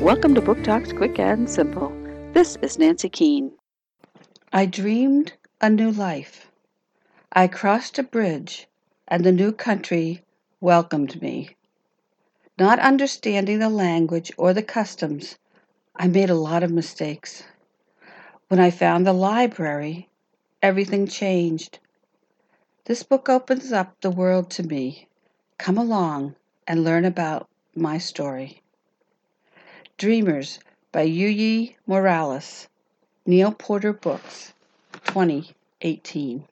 Welcome to Book Talks Quick and Simple. This is Nancy Keene. I dreamed a new life. I crossed a bridge, and the new country welcomed me. Not understanding the language or the customs, I made a lot of mistakes. When I found the library, everything changed. This book opens up the world to me. Come along and learn about my story. Dreamers by Yuyi Morales, Neal Porter Books, 2018.